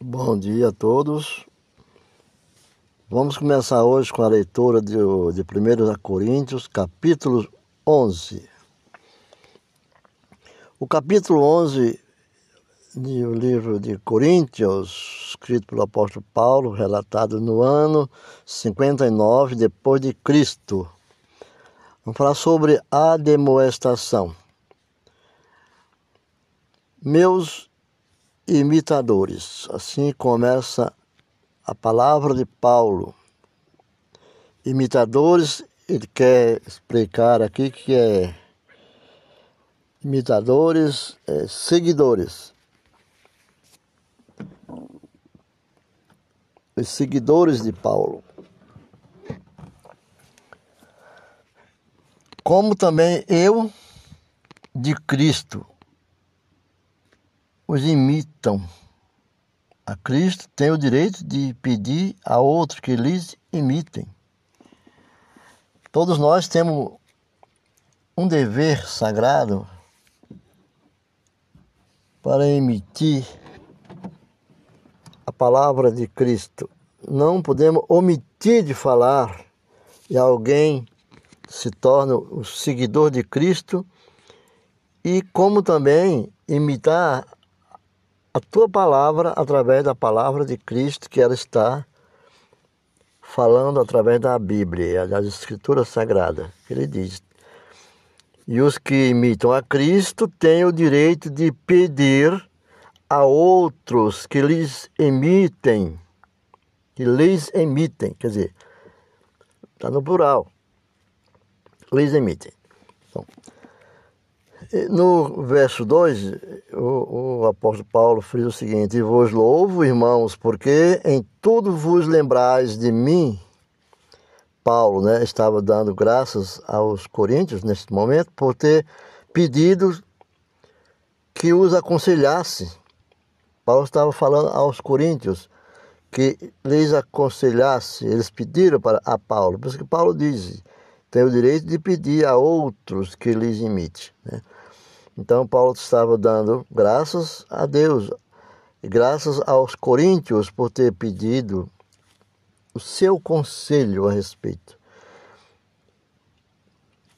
Bom dia a todos. Vamos começar hoje com a leitura de, de 1 Coríntios, capítulo 11. O capítulo 11 do livro de Coríntios, escrito pelo apóstolo Paulo, relatado no ano 59 depois de Cristo. Vamos falar sobre a demoestação. Meus imitadores. Assim começa a palavra de Paulo. Imitadores, ele quer explicar aqui que é imitadores, é, seguidores. Os seguidores de Paulo. Como também eu de Cristo os imitam a Cristo tem o direito de pedir a outros que lhes imitem. Todos nós temos um dever sagrado para emitir a palavra de Cristo. Não podemos omitir de falar e alguém se torna o seguidor de Cristo e como também imitar a tua palavra através da palavra de Cristo que ela está falando através da Bíblia, das Escrituras Sagradas. Ele diz: E os que imitam a Cristo têm o direito de pedir a outros que lhes emitem, que lhes emitem, quer dizer, está no plural, lhes emitem. Então, no verso 2, o, o, apóstolo Paulo frisa o seguinte: Vos louvo, irmãos, porque em tudo vos lembrais de mim. Paulo né, estava dando graças aos coríntios neste momento por ter pedido que os aconselhasse. Paulo estava falando aos coríntios que lhes aconselhasse, eles pediram para a Paulo. Por isso que Paulo diz: tem o direito de pedir a outros que lhes imite. Né? Então, Paulo estava dando graças a Deus, graças aos coríntios por ter pedido o seu conselho a respeito.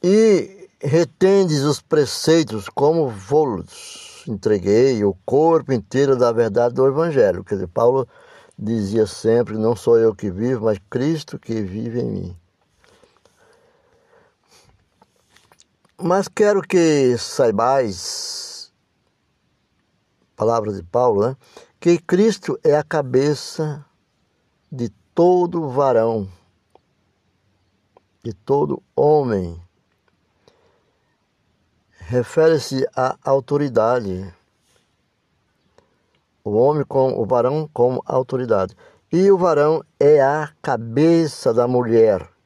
E retendes os preceitos como vos entreguei o corpo inteiro da verdade do Evangelho. Quer dizer, Paulo dizia sempre: Não sou eu que vivo, mas Cristo que vive em mim. Mas quero que saibais, palavra de Paulo, né? que Cristo é a cabeça de todo varão, de todo homem. Refere-se à autoridade. O homem com o varão como autoridade. E o varão é a cabeça da mulher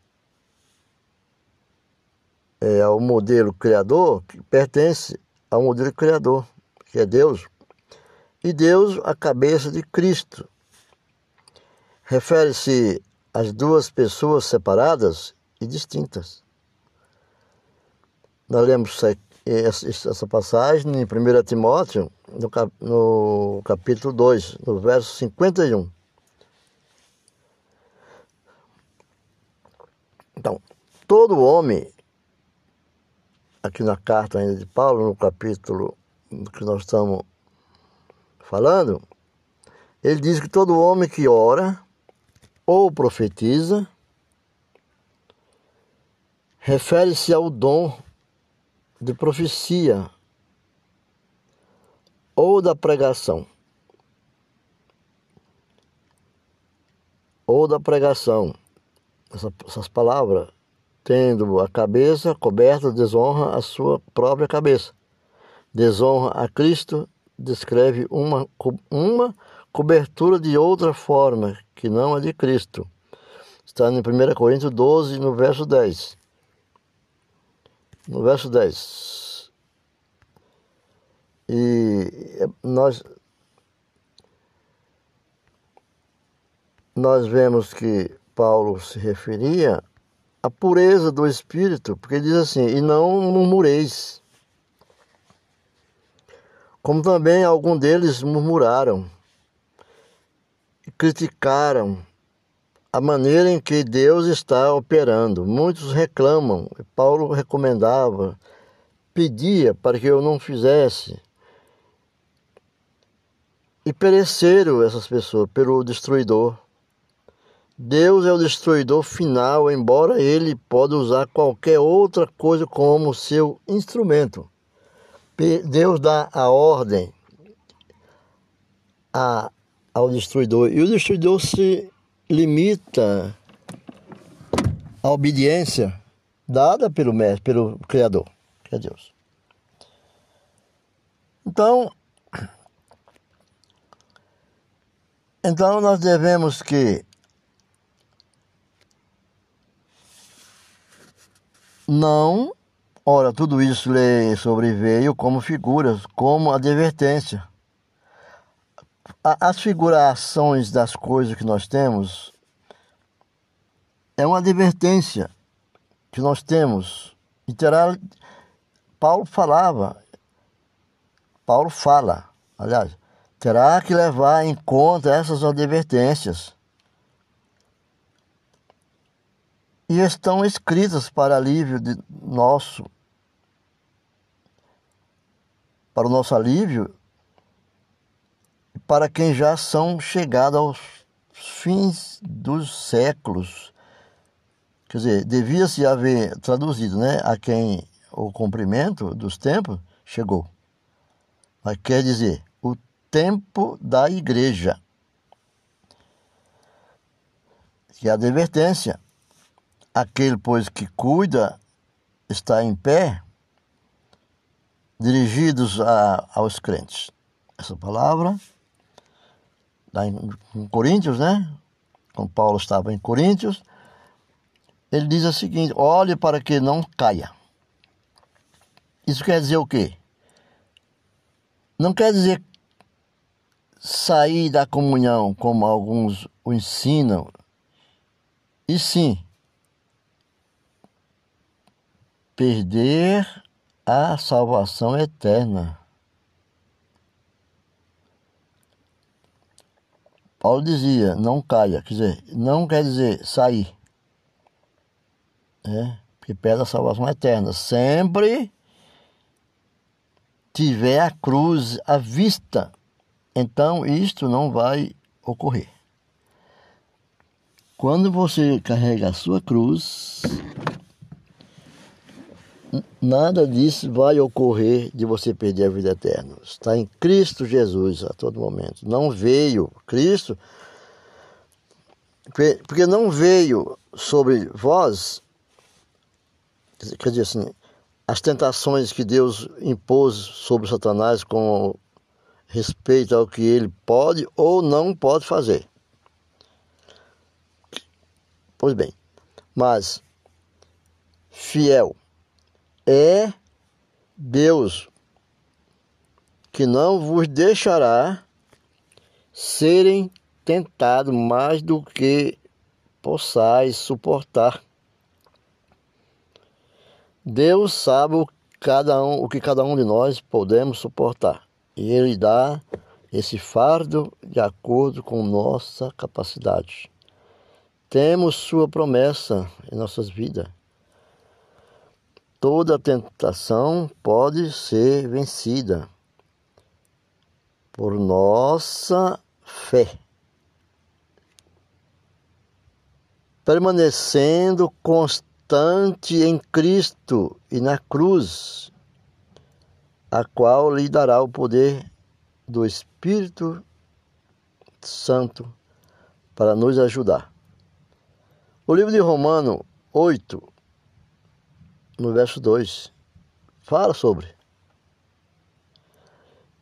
é, ao modelo criador, que pertence ao modelo criador, que é Deus. E Deus, a cabeça de Cristo. Refere-se às duas pessoas separadas e distintas. Nós lemos essa passagem em 1 Timóteo, no capítulo 2, no verso 51. Então, todo homem aqui na carta ainda de Paulo, no capítulo que nós estamos falando, ele diz que todo homem que ora ou profetiza refere-se ao dom de profecia ou da pregação. Ou da pregação. essas palavras tendo a cabeça coberta, desonra a sua própria cabeça. Desonra a Cristo, descreve uma, uma cobertura de outra forma, que não a de Cristo. Está em 1 Coríntios 12, no verso 10. No verso 10. E nós, nós vemos que Paulo se referia a pureza do espírito, porque diz assim: e não murmureis. Como também algum deles murmuraram. criticaram a maneira em que Deus está operando. Muitos reclamam. Paulo recomendava, pedia para que eu não fizesse. E pereceram essas pessoas pelo destruidor. Deus é o destruidor final, embora ele pode usar qualquer outra coisa como seu instrumento. Deus dá a ordem a, ao destruidor e o destruidor se limita à obediência dada pelo mestre, pelo Criador, que é Deus. Então, então nós devemos que não, ora, tudo isso lhe sobreveio como figuras, como advertência as figurações das coisas que nós temos é uma advertência que nós temos. E terá, Paulo falava, Paulo fala, aliás, terá que levar em conta essas advertências. E estão escritas para alívio de nosso, para o nosso alívio para quem já são chegados aos fins dos séculos. Quer dizer, devia-se haver traduzido, né? A quem o cumprimento dos tempos chegou. Mas quer dizer, o tempo da igreja. Que é a advertência. Aquele, pois, que cuida está em pé, dirigidos a, aos crentes. Essa palavra lá em, em Coríntios, né? Quando Paulo estava em Coríntios, ele diz o seguinte: olhe para que não caia. Isso quer dizer o quê? Não quer dizer sair da comunhão, como alguns o ensinam, e sim perder a salvação eterna. Paulo dizia, não caia, quer dizer, não quer dizer sair. Né? Porque pede a salvação eterna. Sempre tiver a cruz à vista, então isto não vai ocorrer. Quando você carrega a sua cruz, nada disso vai ocorrer de você perder a vida eterna. Está em Cristo Jesus a todo momento. Não veio Cristo, porque não veio sobre vós, quer dizer assim, as tentações que Deus impôs sobre Satanás com respeito ao que ele pode ou não pode fazer. Pois bem, mas fiel é Deus, que não vos deixará serem tentados mais do que possais suportar. Deus sabe o, cada um, o que cada um de nós podemos suportar. E Ele dá esse fardo de acordo com nossa capacidade. Temos Sua promessa em nossas vidas toda tentação pode ser vencida por nossa fé. Permanecendo constante em Cristo e na cruz, a qual lhe dará o poder do Espírito Santo para nos ajudar. O livro de Romano 8, no verso 2, fala sobre.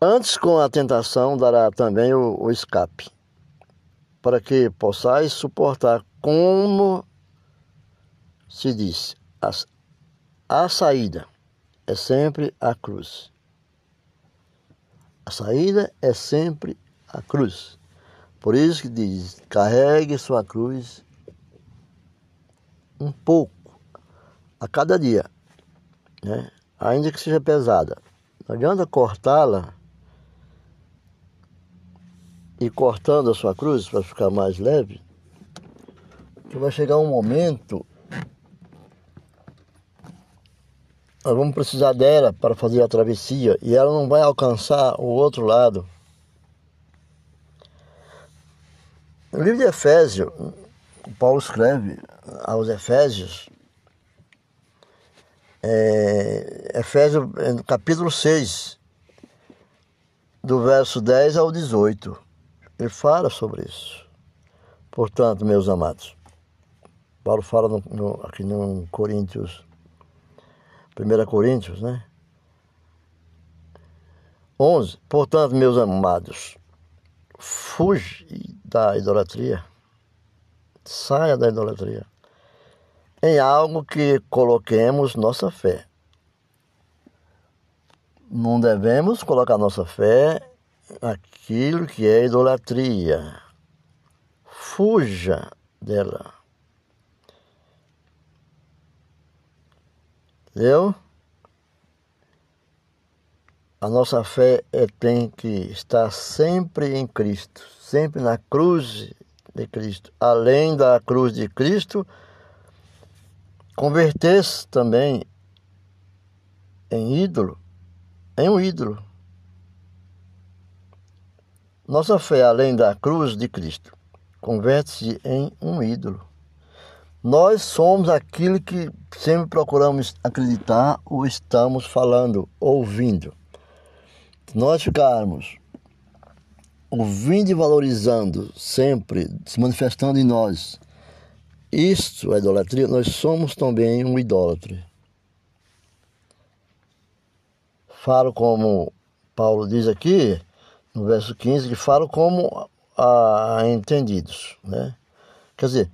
Antes, com a tentação, dará também o, o escape, para que possais suportar, como se diz, a, a saída é sempre a cruz. A saída é sempre a cruz. Por isso que diz: carregue sua cruz um pouco a cada dia, né? ainda que seja pesada. Não adianta cortá-la e cortando a sua cruz para ficar mais leve, que vai chegar um momento nós vamos precisar dela para fazer a travessia e ela não vai alcançar o outro lado. No livro de Efésios, Paulo escreve aos Efésios, é, Efésios capítulo 6, do verso 10 ao 18. Ele fala sobre isso. Portanto, meus amados, Paulo fala no, no, aqui no Coríntios 1 Coríntios, né? 11. Portanto, meus amados, fuge da idolatria. Saia da idolatria. Em algo que coloquemos nossa fé. Não devemos colocar nossa fé naquilo que é idolatria. Fuja dela. Entendeu? A nossa fé é, tem que estar sempre em Cristo, sempre na cruz de Cristo. Além da cruz de Cristo, converter-se também em ídolo, em um ídolo. Nossa fé, além da cruz de Cristo, converte-se em um ídolo. Nós somos aquilo que sempre procuramos acreditar ou estamos falando, ouvindo. Se nós ficarmos ouvindo e valorizando sempre, se manifestando em nós, isto é idolatria, nós somos também um idólatra. Falo como Paulo diz aqui, no verso 15, que falo como a entendidos, né? Quer dizer,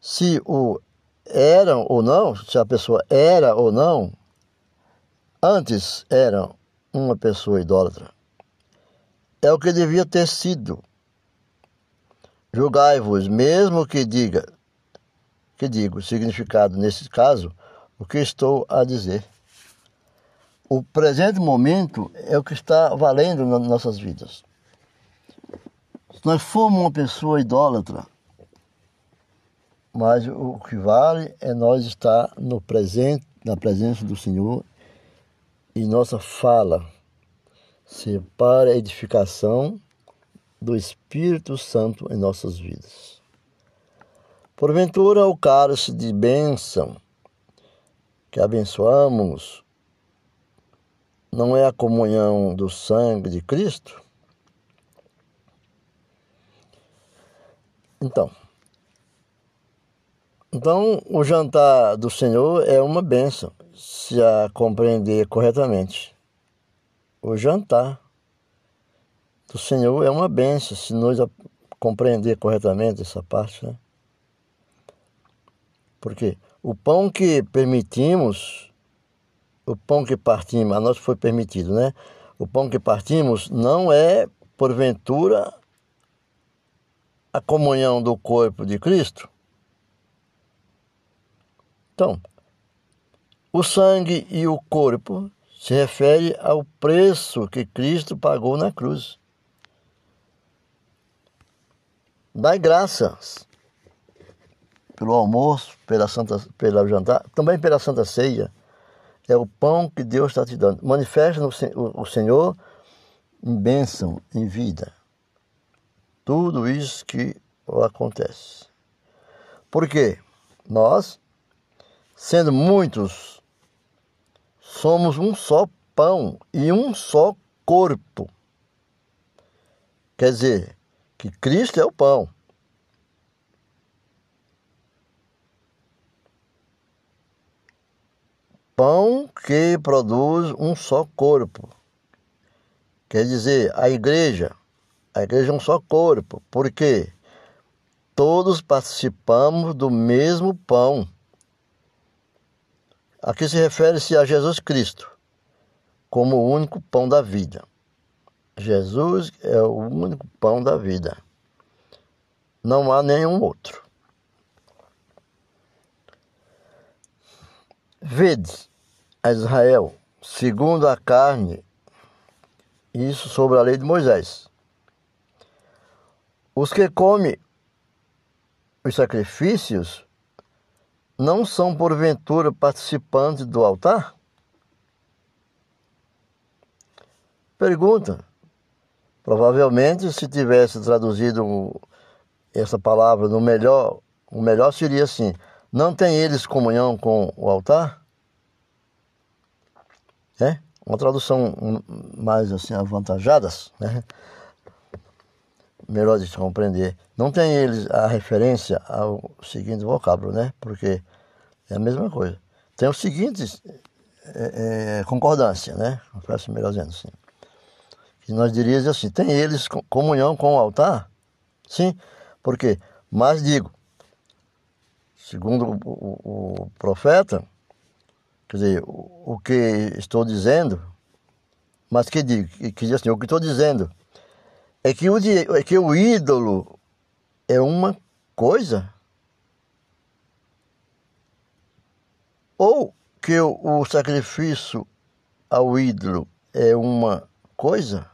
se o era ou não, se a pessoa era ou não, antes era uma pessoa idólatra. É o que devia ter sido. Julgai-vos, mesmo que diga, que digo, significado nesse caso, o que estou a dizer. O presente momento é o que está valendo nas nossas vidas. Se nós formos uma pessoa idólatra, mas o que vale é nós estar no presente, na presença do Senhor e nossa fala ser para a edificação do Espírito Santo em nossas vidas. Porventura, o cálice de bênção que abençoamos não é a comunhão do sangue de Cristo? Então, então, o jantar do Senhor é uma bênção, se a compreender corretamente. O jantar do Senhor é uma bênção, se nós compreender corretamente essa parte. Né? Porque o pão que permitimos, o pão que partimos, a nós foi permitido, né? O pão que partimos não é, porventura, a comunhão do corpo de Cristo então, o sangue e o corpo se refere ao preço que Cristo pagou na cruz. Dai graças pelo almoço, pela santa, pela jantar, também pela santa ceia. É o pão que Deus está te dando. Manifesta o, o Senhor em bênção, em vida. Tudo isso que acontece. Por quê? Nós sendo muitos, somos um só pão e um só corpo. Quer dizer, que Cristo é o pão. Pão que produz um só corpo. Quer dizer, a igreja, a igreja é um só corpo. Por quê? Todos participamos do mesmo pão. Aqui se refere-se a Jesus Cristo como o único pão da vida. Jesus é o único pão da vida. Não há nenhum outro. Vede a Israel, segundo a carne, isso sobre a lei de Moisés. Os que comem os sacrifícios não são porventura participantes do altar? Pergunta. Provavelmente, se tivesse traduzido essa palavra no melhor, o melhor seria assim: não tem eles comunhão com o altar? É? Uma tradução mais assim avantajadas, né? Melhor de compreender. Não tem eles a referência ao seguinte vocábulo, né? Porque é a mesma coisa. Tem os seguintes é, é, concordância, né? Parece melhor dizendo assim. Que nós diríamos assim, tem eles comunhão com o altar? Sim, porque, mas digo, segundo o, o, o profeta, quer dizer, o, que estou dizendo, mas que digo, que, que assim, o que estou dizendo é que, o, é que o ídolo é uma coisa ou que o, o sacrifício ao ídolo é uma coisa?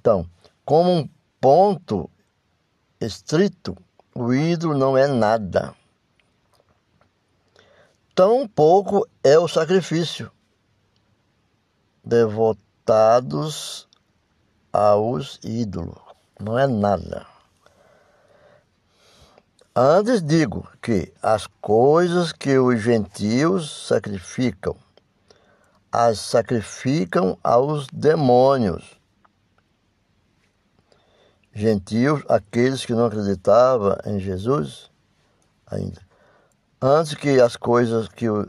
Então, como um ponto estrito, o ídolo não é nada. Tão pouco é o sacrifício. Devotados aos ídolos. Não é nada. Antes digo que as coisas que os gentios sacrificam, as sacrificam aos demônios gentios, aqueles que não acreditavam em Jesus ainda. Antes que as coisas que eu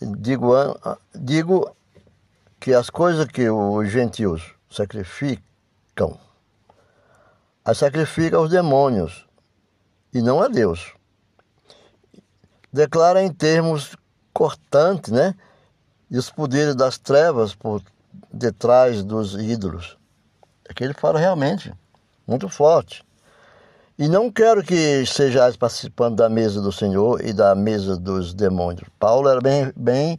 digo, digo que as coisas que os gentios sacrificam, as sacrificam aos demônios e não a Deus. Declara em termos cortantes, né? E os poderes das trevas por detrás dos ídolos. É que ele fala realmente muito forte. E não quero que sejais participando da mesa do Senhor e da mesa dos demônios. Paulo era bem, bem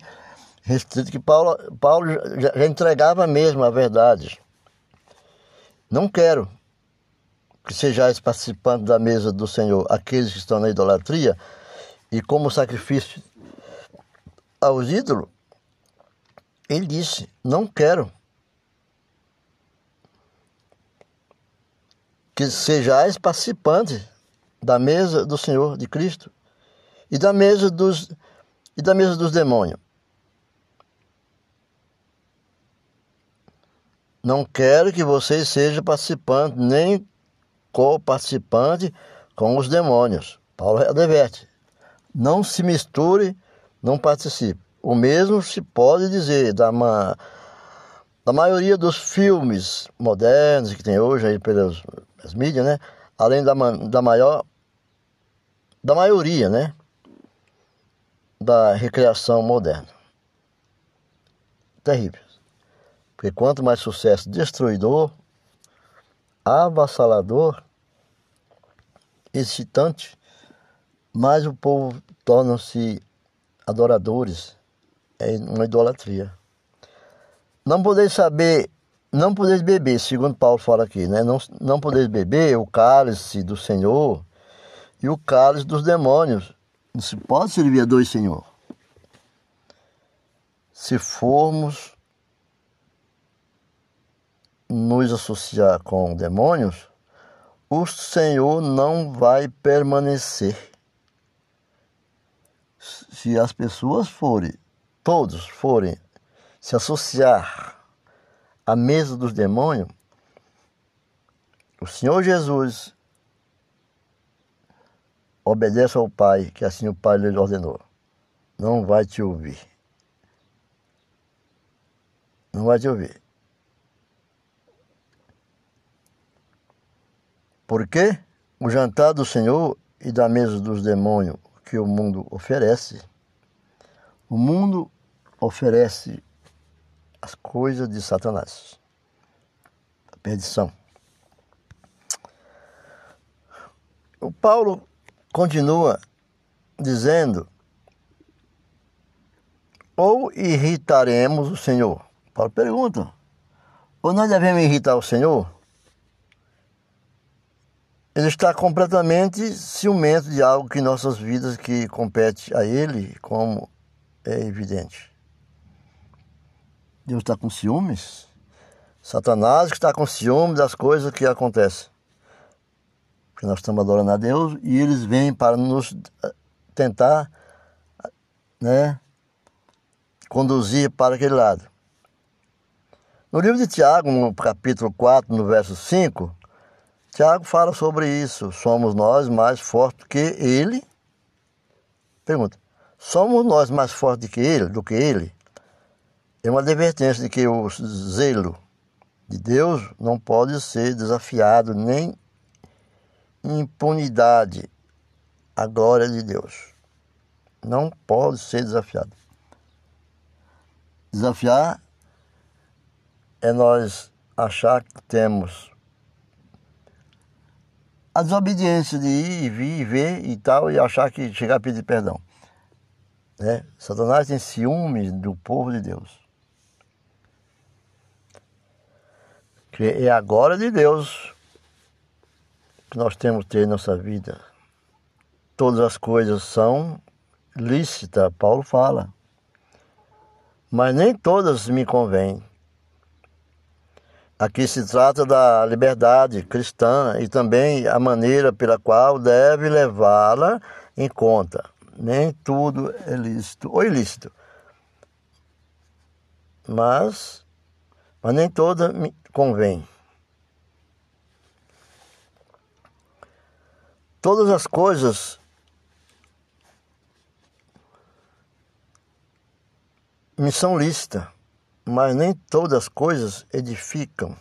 restrito, que Paulo, Paulo já, entregava mesmo a verdade. Não quero que sejais participando da mesa do Senhor aqueles que estão na idolatria e como sacrifício aos ídolos. Ele disse: Não quero que sejais participantes da mesa do Senhor de Cristo e da mesa dos e da mesa dos demônios. Não quero que vocês sejam participantes nem co-participante com os demônios. Paulo adverte. Não se misture, não participe. O mesmo se pode dizer da, ma, da maioria dos filmes modernos que tem hoje aí pelas as mídias, né? Além da, da maior, da maioria, né? Da recreação moderna. Terrível. Porque quanto mais sucesso destruidor, avassalador, excitante, mais o povo torna-se adoradores. É uma idolatria. Não podeis saber não podeis beber, segundo Paulo fala aqui, né? Não, não podeis beber o cálice do Senhor e o cálice dos demônios. Não se pode servir a dois Senhor. Se formos nos associar com demônios, o Senhor não vai permanecer. Se as pessoas forem, todos forem se associar a mesa dos demônios, o Senhor Jesus obedece ao Pai, que assim o Pai lhe ordenou. Não vai te ouvir. Não vai te ouvir. Porque o jantar do Senhor e da mesa dos demônios que o mundo oferece, o mundo oferece as coisas de Satanás. A perdição. O Paulo continua dizendo: ou irritaremos o Senhor? Paulo pergunta: ou nós devemos irritar o Senhor? ele está completamente ciumento de algo que em nossas vidas que compete a ele, como é evidente. Deus está com ciúmes? Satanás que está com ciúmes das coisas que acontecem. Porque nós estamos adorando a Deus e eles vêm para nos eh, tentar né, conduzir para aquele lado. No livro de Tiago, no capítulo 4, no verso 5, Tiago fala sobre isso. Somos nós mais fortes que ele? Pergunta. Somos nós mais fortes que ele, do que ele? É uma advertência de que o zelo de Deus não pode ser desafiado nem impunidade a glória de Deus. Não pode ser desafiado. Desafiar é nós achar que temos a desobediência de ir e vir e ver e tal, e achar que chegar a pedir perdão. Né? Satanás tem ciúmes do povo de Deus. Que é a glória de Deus que nós temos que ter em nossa vida. Todas as coisas são lícitas, Paulo fala. Mas nem todas me convêm. Aqui se trata da liberdade cristã e também a maneira pela qual deve levá-la em conta. Nem tudo é lícito ou ilícito. Mas, mas nem toda me convém. Todas as coisas me são lícitas mas nem todas as coisas edificam.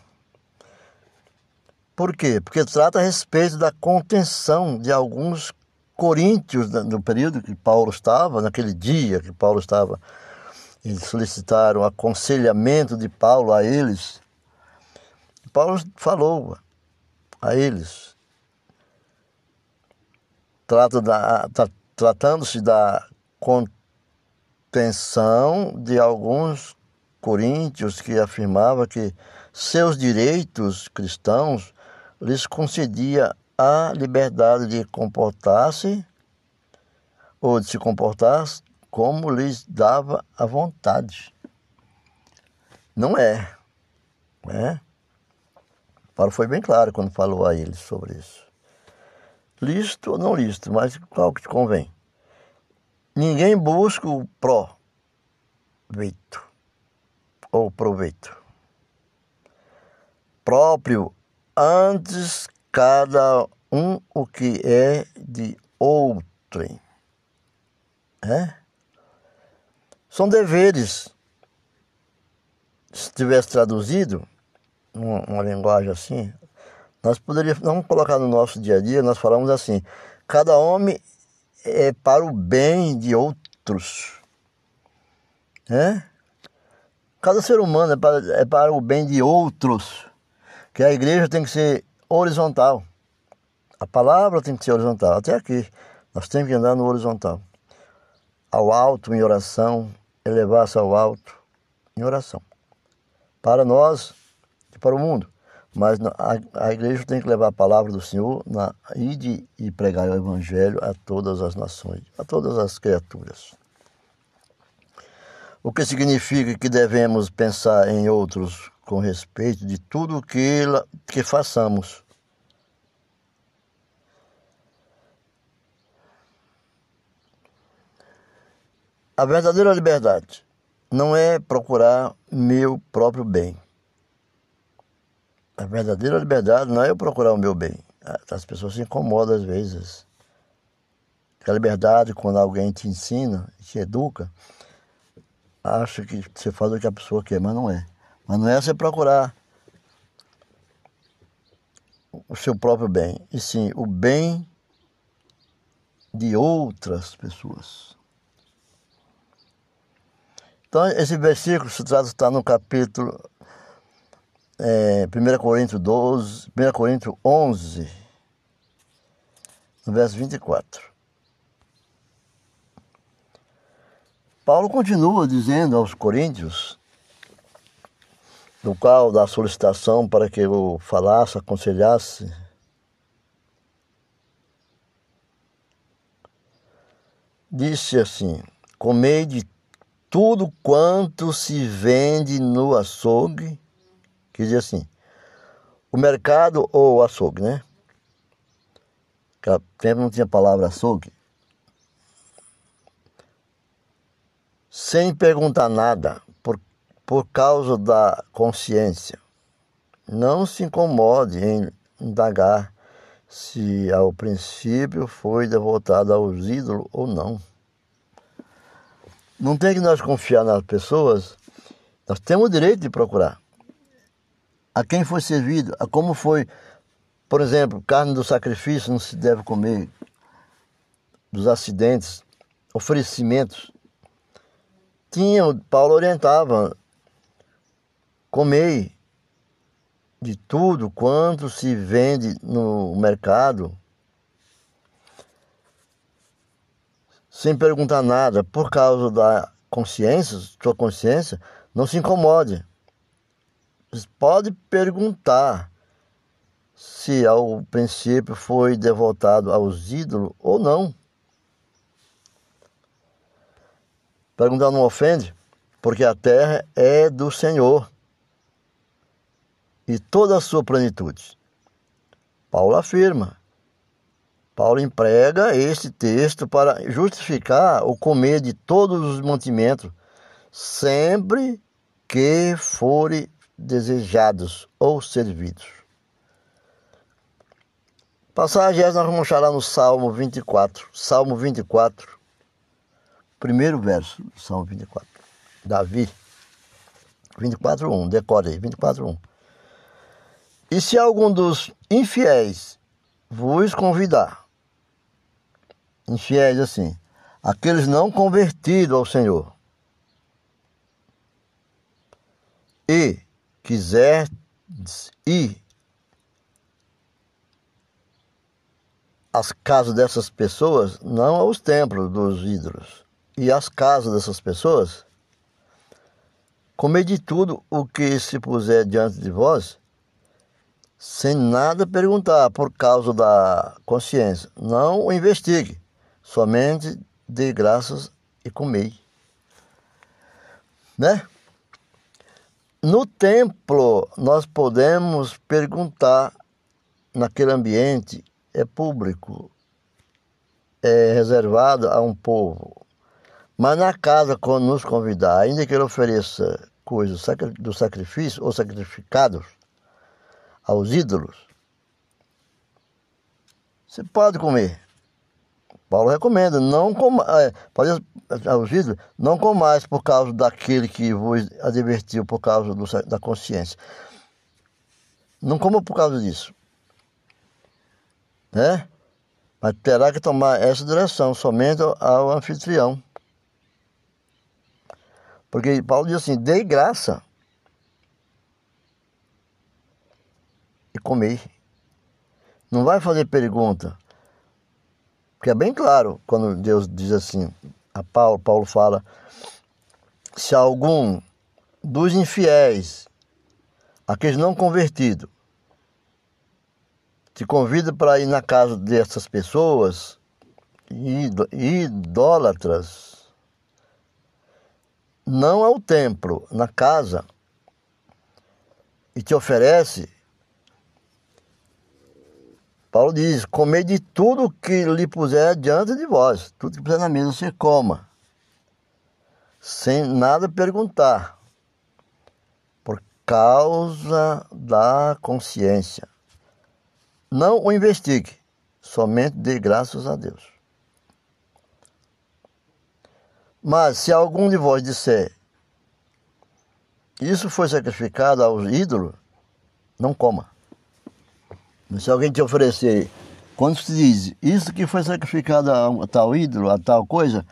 Por quê? Porque trata a respeito da contenção de alguns coríntios no período que Paulo estava, naquele dia que Paulo estava. Eles solicitaram aconselhamento de Paulo a eles. Paulo falou a eles. Da, tratando-se da contenção de alguns Coríntios que afirmava que seus direitos cristãos lhes concedia a liberdade de comportar-se ou de se comportar como lhes dava a vontade. Não é. Né? Paulo foi bem claro quando falou a eles sobre isso. Listo ou não listo, mas qual que te convém? Ninguém busca o proveito ou proveito. Próprio antes cada um o que é de outrem. É? São deveres. Se tivesse traduzido uma, uma linguagem assim, nós poderíamos, vamos colocar no nosso dia a dia, nós falamos assim, cada homem é para o bem de outros. É? Cada ser humano é para, é para o bem de outros. Que a igreja tem que ser horizontal. A palavra tem que ser horizontal. Até aqui. Nós temos que andar no horizontal. Ao alto em oração, elevar-se ao alto em oração. Para nós para o mundo. Mas a, a igreja tem que levar a palavra do Senhor na, e, e pregar o Evangelho a todas as nações, a todas as criaturas o que significa que devemos pensar em outros com respeito de tudo que, que façamos. A verdadeira liberdade não é procurar meu próprio bem. A verdadeira liberdade não é eu procurar o meu bem. As pessoas se incomodam às vezes. A liberdade, quando alguém te ensina, te educa, acha que você faz o que a pessoa quer, mas não é. Mas não é você procurar o seu próprio bem, e sim o bem de outras pessoas. Então, esse versículo se trata, está no capítulo é, 1 Coríntios 12, 1 Coríntios 11, no verso 24. Paulo continua dizendo aos coríntios, do qual da solicitação para que eu falasse, aconselhasse, disse assim: Comei de tudo quanto se vende no açougue dizer assim, o mercado ou o açougue, né? Naquele tempo não tinha palavra açougue. Sem perguntar nada, por, por causa da consciência. Não se incomode em indagar se ao princípio foi devotado aos ídolos ou não. Não tem que nós confiar nas pessoas, nós temos o direito de procurar. A quem foi servido, a como foi, por exemplo, carne do sacrifício não se deve comer, dos acidentes, oferecimentos. Tinha, Paulo orientava, comei de tudo quanto se vende no mercado, sem perguntar nada, por causa da consciência, sua consciência, não se incomode. Pode perguntar se ao princípio foi devotado aos ídolos ou não. Perguntar não ofende, porque a terra é do Senhor e toda a sua plenitude. Paulo afirma, Paulo emprega este texto para justificar o comer de todos os mantimentos, sempre que forem desejados ou servidos. Passagem nós vamos lá no Salmo 24. Salmo 24, primeiro verso do Salmo 24. Davi, 24, 1, decore aí, 24, 1. E se algum dos infiéis vos convidar infiéis assim, aqueles não convertidos ao Senhor. E quiser ir às casas dessas pessoas, não aos templos dos ídolos, e às casas dessas pessoas, comer de tudo o que se puser diante de vós, sem nada perguntar por causa da consciência. Não o investigue somente dê graças e comei. Né? No templo, nós podemos perguntar naquele ambiente, é público, é reservado a um povo. Mas na casa, quando nos convidar, ainda que ele ofereça coisas do sacrifício ou sacrificados aos ídolos, você pode comer. Paulo recomenda, não coma, é, aos ídolos, não comais por causa daquele que vos advertiu, por causa do, da consciência. Não coma por causa disso. Né? Mas terá que tomar essa direção somente ao anfitrião. Porque Paulo diz assim: dei graça e comei. Não vai fazer pergunta. Porque é bem claro quando Deus diz assim, a Paulo, Paulo fala, se algum dos infiéis, aqueles não convertidos, te convida para ir na casa dessas pessoas, idólatras, não ao templo, na casa, e te oferece Paulo diz: Comer de tudo que lhe puser diante de vós, tudo que puser na mesa você coma, sem nada perguntar, por causa da consciência. Não o investigue, somente dê graças a Deus. Mas se algum de vós disser, isso foi sacrificado aos ídolos, não coma. Se alguém te oferecer, quando se diz isso que foi sacrificado a tal ídolo, a tal coisa,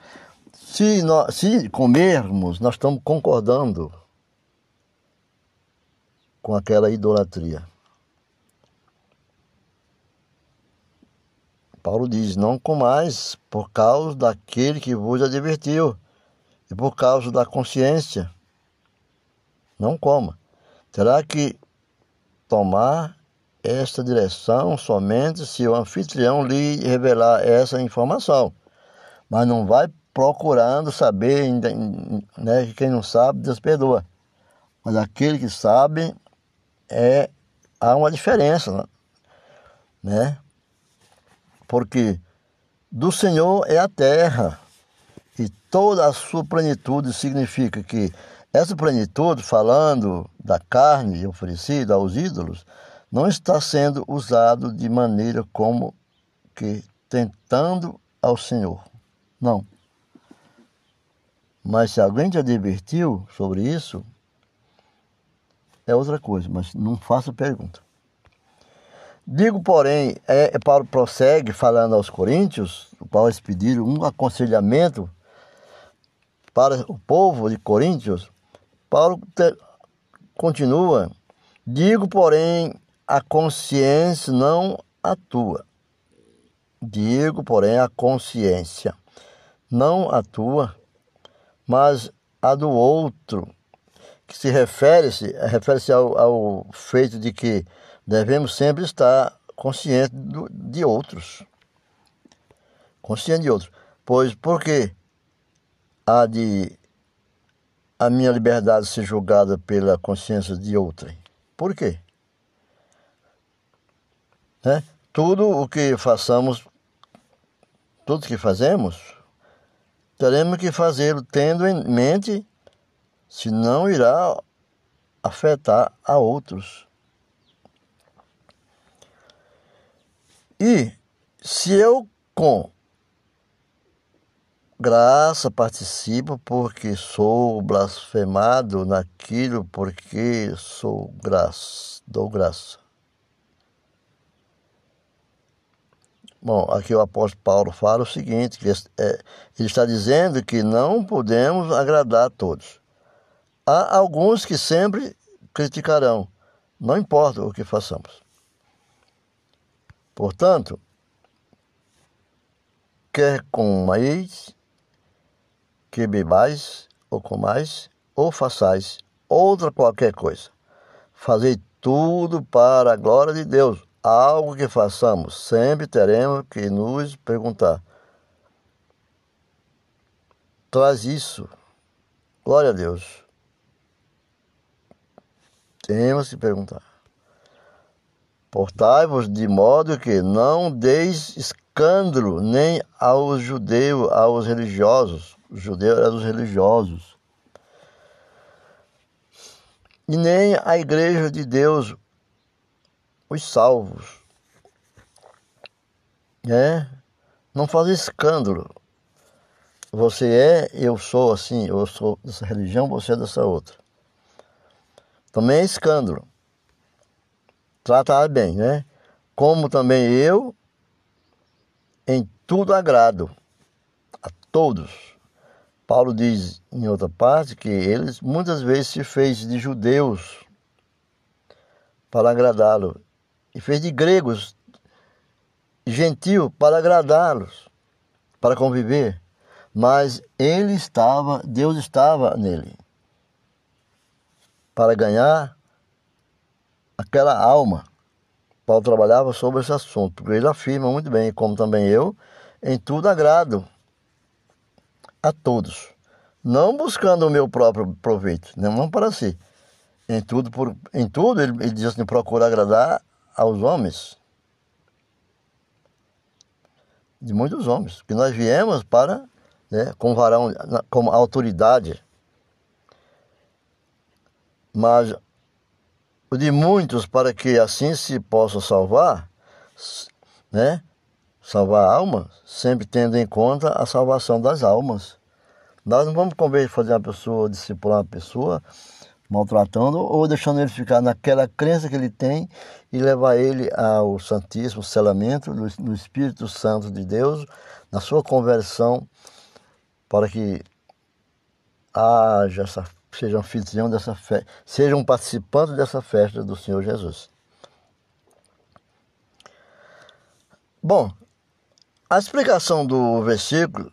se, nós, se comermos, nós estamos concordando com aquela idolatria. Paulo diz: Não comais por causa daquele que vos advertiu e por causa da consciência. Não coma. Terá que tomar esta direção somente se o anfitrião lhe revelar essa informação. mas não vai procurando saber, né, que quem não sabe, Deus perdoa. Mas aquele que sabe, é, há uma diferença, né? Porque do Senhor é a terra e toda a sua plenitude significa que essa plenitude, falando da carne oferecida aos ídolos, não está sendo usado de maneira como que tentando ao Senhor. Não. Mas se alguém te advertiu sobre isso, é outra coisa, mas não faça pergunta. Digo, porém, é, é, Paulo prossegue falando aos Coríntios, o qual eles pediram um aconselhamento para o povo de Coríntios. Paulo te, continua, digo, porém, a consciência não atua. Digo, porém, a consciência não atua, mas a do outro, que se refere-se refere ao, ao feito de que devemos sempre estar conscientes do, de outros. Consciente de outros. Pois porque há de a minha liberdade ser julgada pela consciência de outrem? Por quê? Né? Tudo o que façamos, tudo que fazemos, teremos que fazê-lo tendo em mente, senão irá afetar a outros. E se eu com graça participo porque sou blasfemado naquilo porque sou graça, dou graça. Bom, aqui o apóstolo Paulo fala o seguinte, que é, ele está dizendo que não podemos agradar a todos. Há alguns que sempre criticarão, não importa o que façamos. Portanto, quer comeis, que bebais, ou comais, ou façais outra qualquer coisa. Fazei tudo para a glória de Deus algo que façamos, sempre teremos que nos perguntar. Traz isso. Glória a Deus. Temos que perguntar. Portai-vos de modo que não deis escândalo nem aos judeus, aos religiosos. Os judeus eram os religiosos. E nem a igreja de Deus, os salvos. É, não fazer escândalo. Você é, eu sou assim, eu sou dessa religião, você é dessa outra. Também é escândalo. Tratar bem, né? Como também eu, em tudo agrado a todos. Paulo diz em outra parte que eles muitas vezes se fez de judeus para agradá-lo e fez de gregos gentil para agradá-los, para conviver. Mas ele estava, Deus estava nele para ganhar aquela alma. Paulo trabalhava sobre esse assunto, porque ele afirma muito bem, como também eu, em tudo agrado a todos, não buscando o meu próprio proveito, não para si. Em tudo, por, em tudo ele, ele diz assim, procura agradar aos homens, de muitos homens, que nós viemos para, né, como varão, como autoridade, mas de muitos para que assim se possa salvar, né, salvar a alma, sempre tendo em conta a salvação das almas. Nós não vamos conver fazer uma pessoa, discipular uma pessoa, maltratando ou deixando ele ficar naquela crença que ele tem e levar ele ao Santíssimo selamento no Espírito Santo de Deus, na sua conversão, para que haja essa, seja anfitrião dessa festa, seja um participante dessa festa do Senhor Jesus. Bom, a explicação do versículo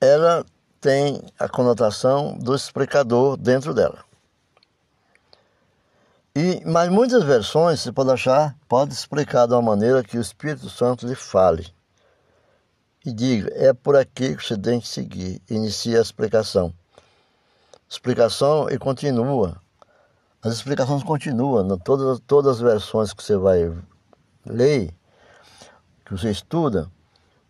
ela tem a conotação do explicador dentro dela. E, mas muitas versões, você pode achar, pode explicar de uma maneira que o Espírito Santo lhe fale. e diga: é por aqui que você tem que seguir. Inicia a explicação. Explicação e continua. As explicações continuam. Todas, todas as versões que você vai ler, que você estuda,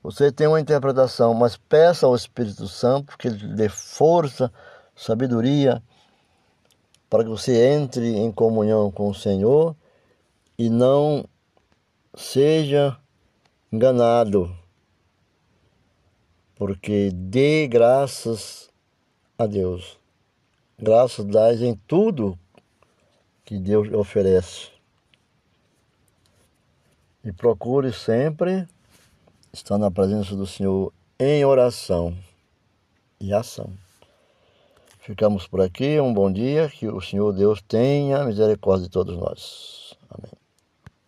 você tem uma interpretação, mas peça ao Espírito Santo que ele dê força, sabedoria, para que você entre em comunhão com o Senhor e não seja enganado, porque dê graças a Deus. Graças dás em tudo que Deus oferece. E procure sempre estar na presença do Senhor em oração e ação. Ficamos por aqui, um bom dia, que o Senhor Deus tenha misericórdia de todos nós.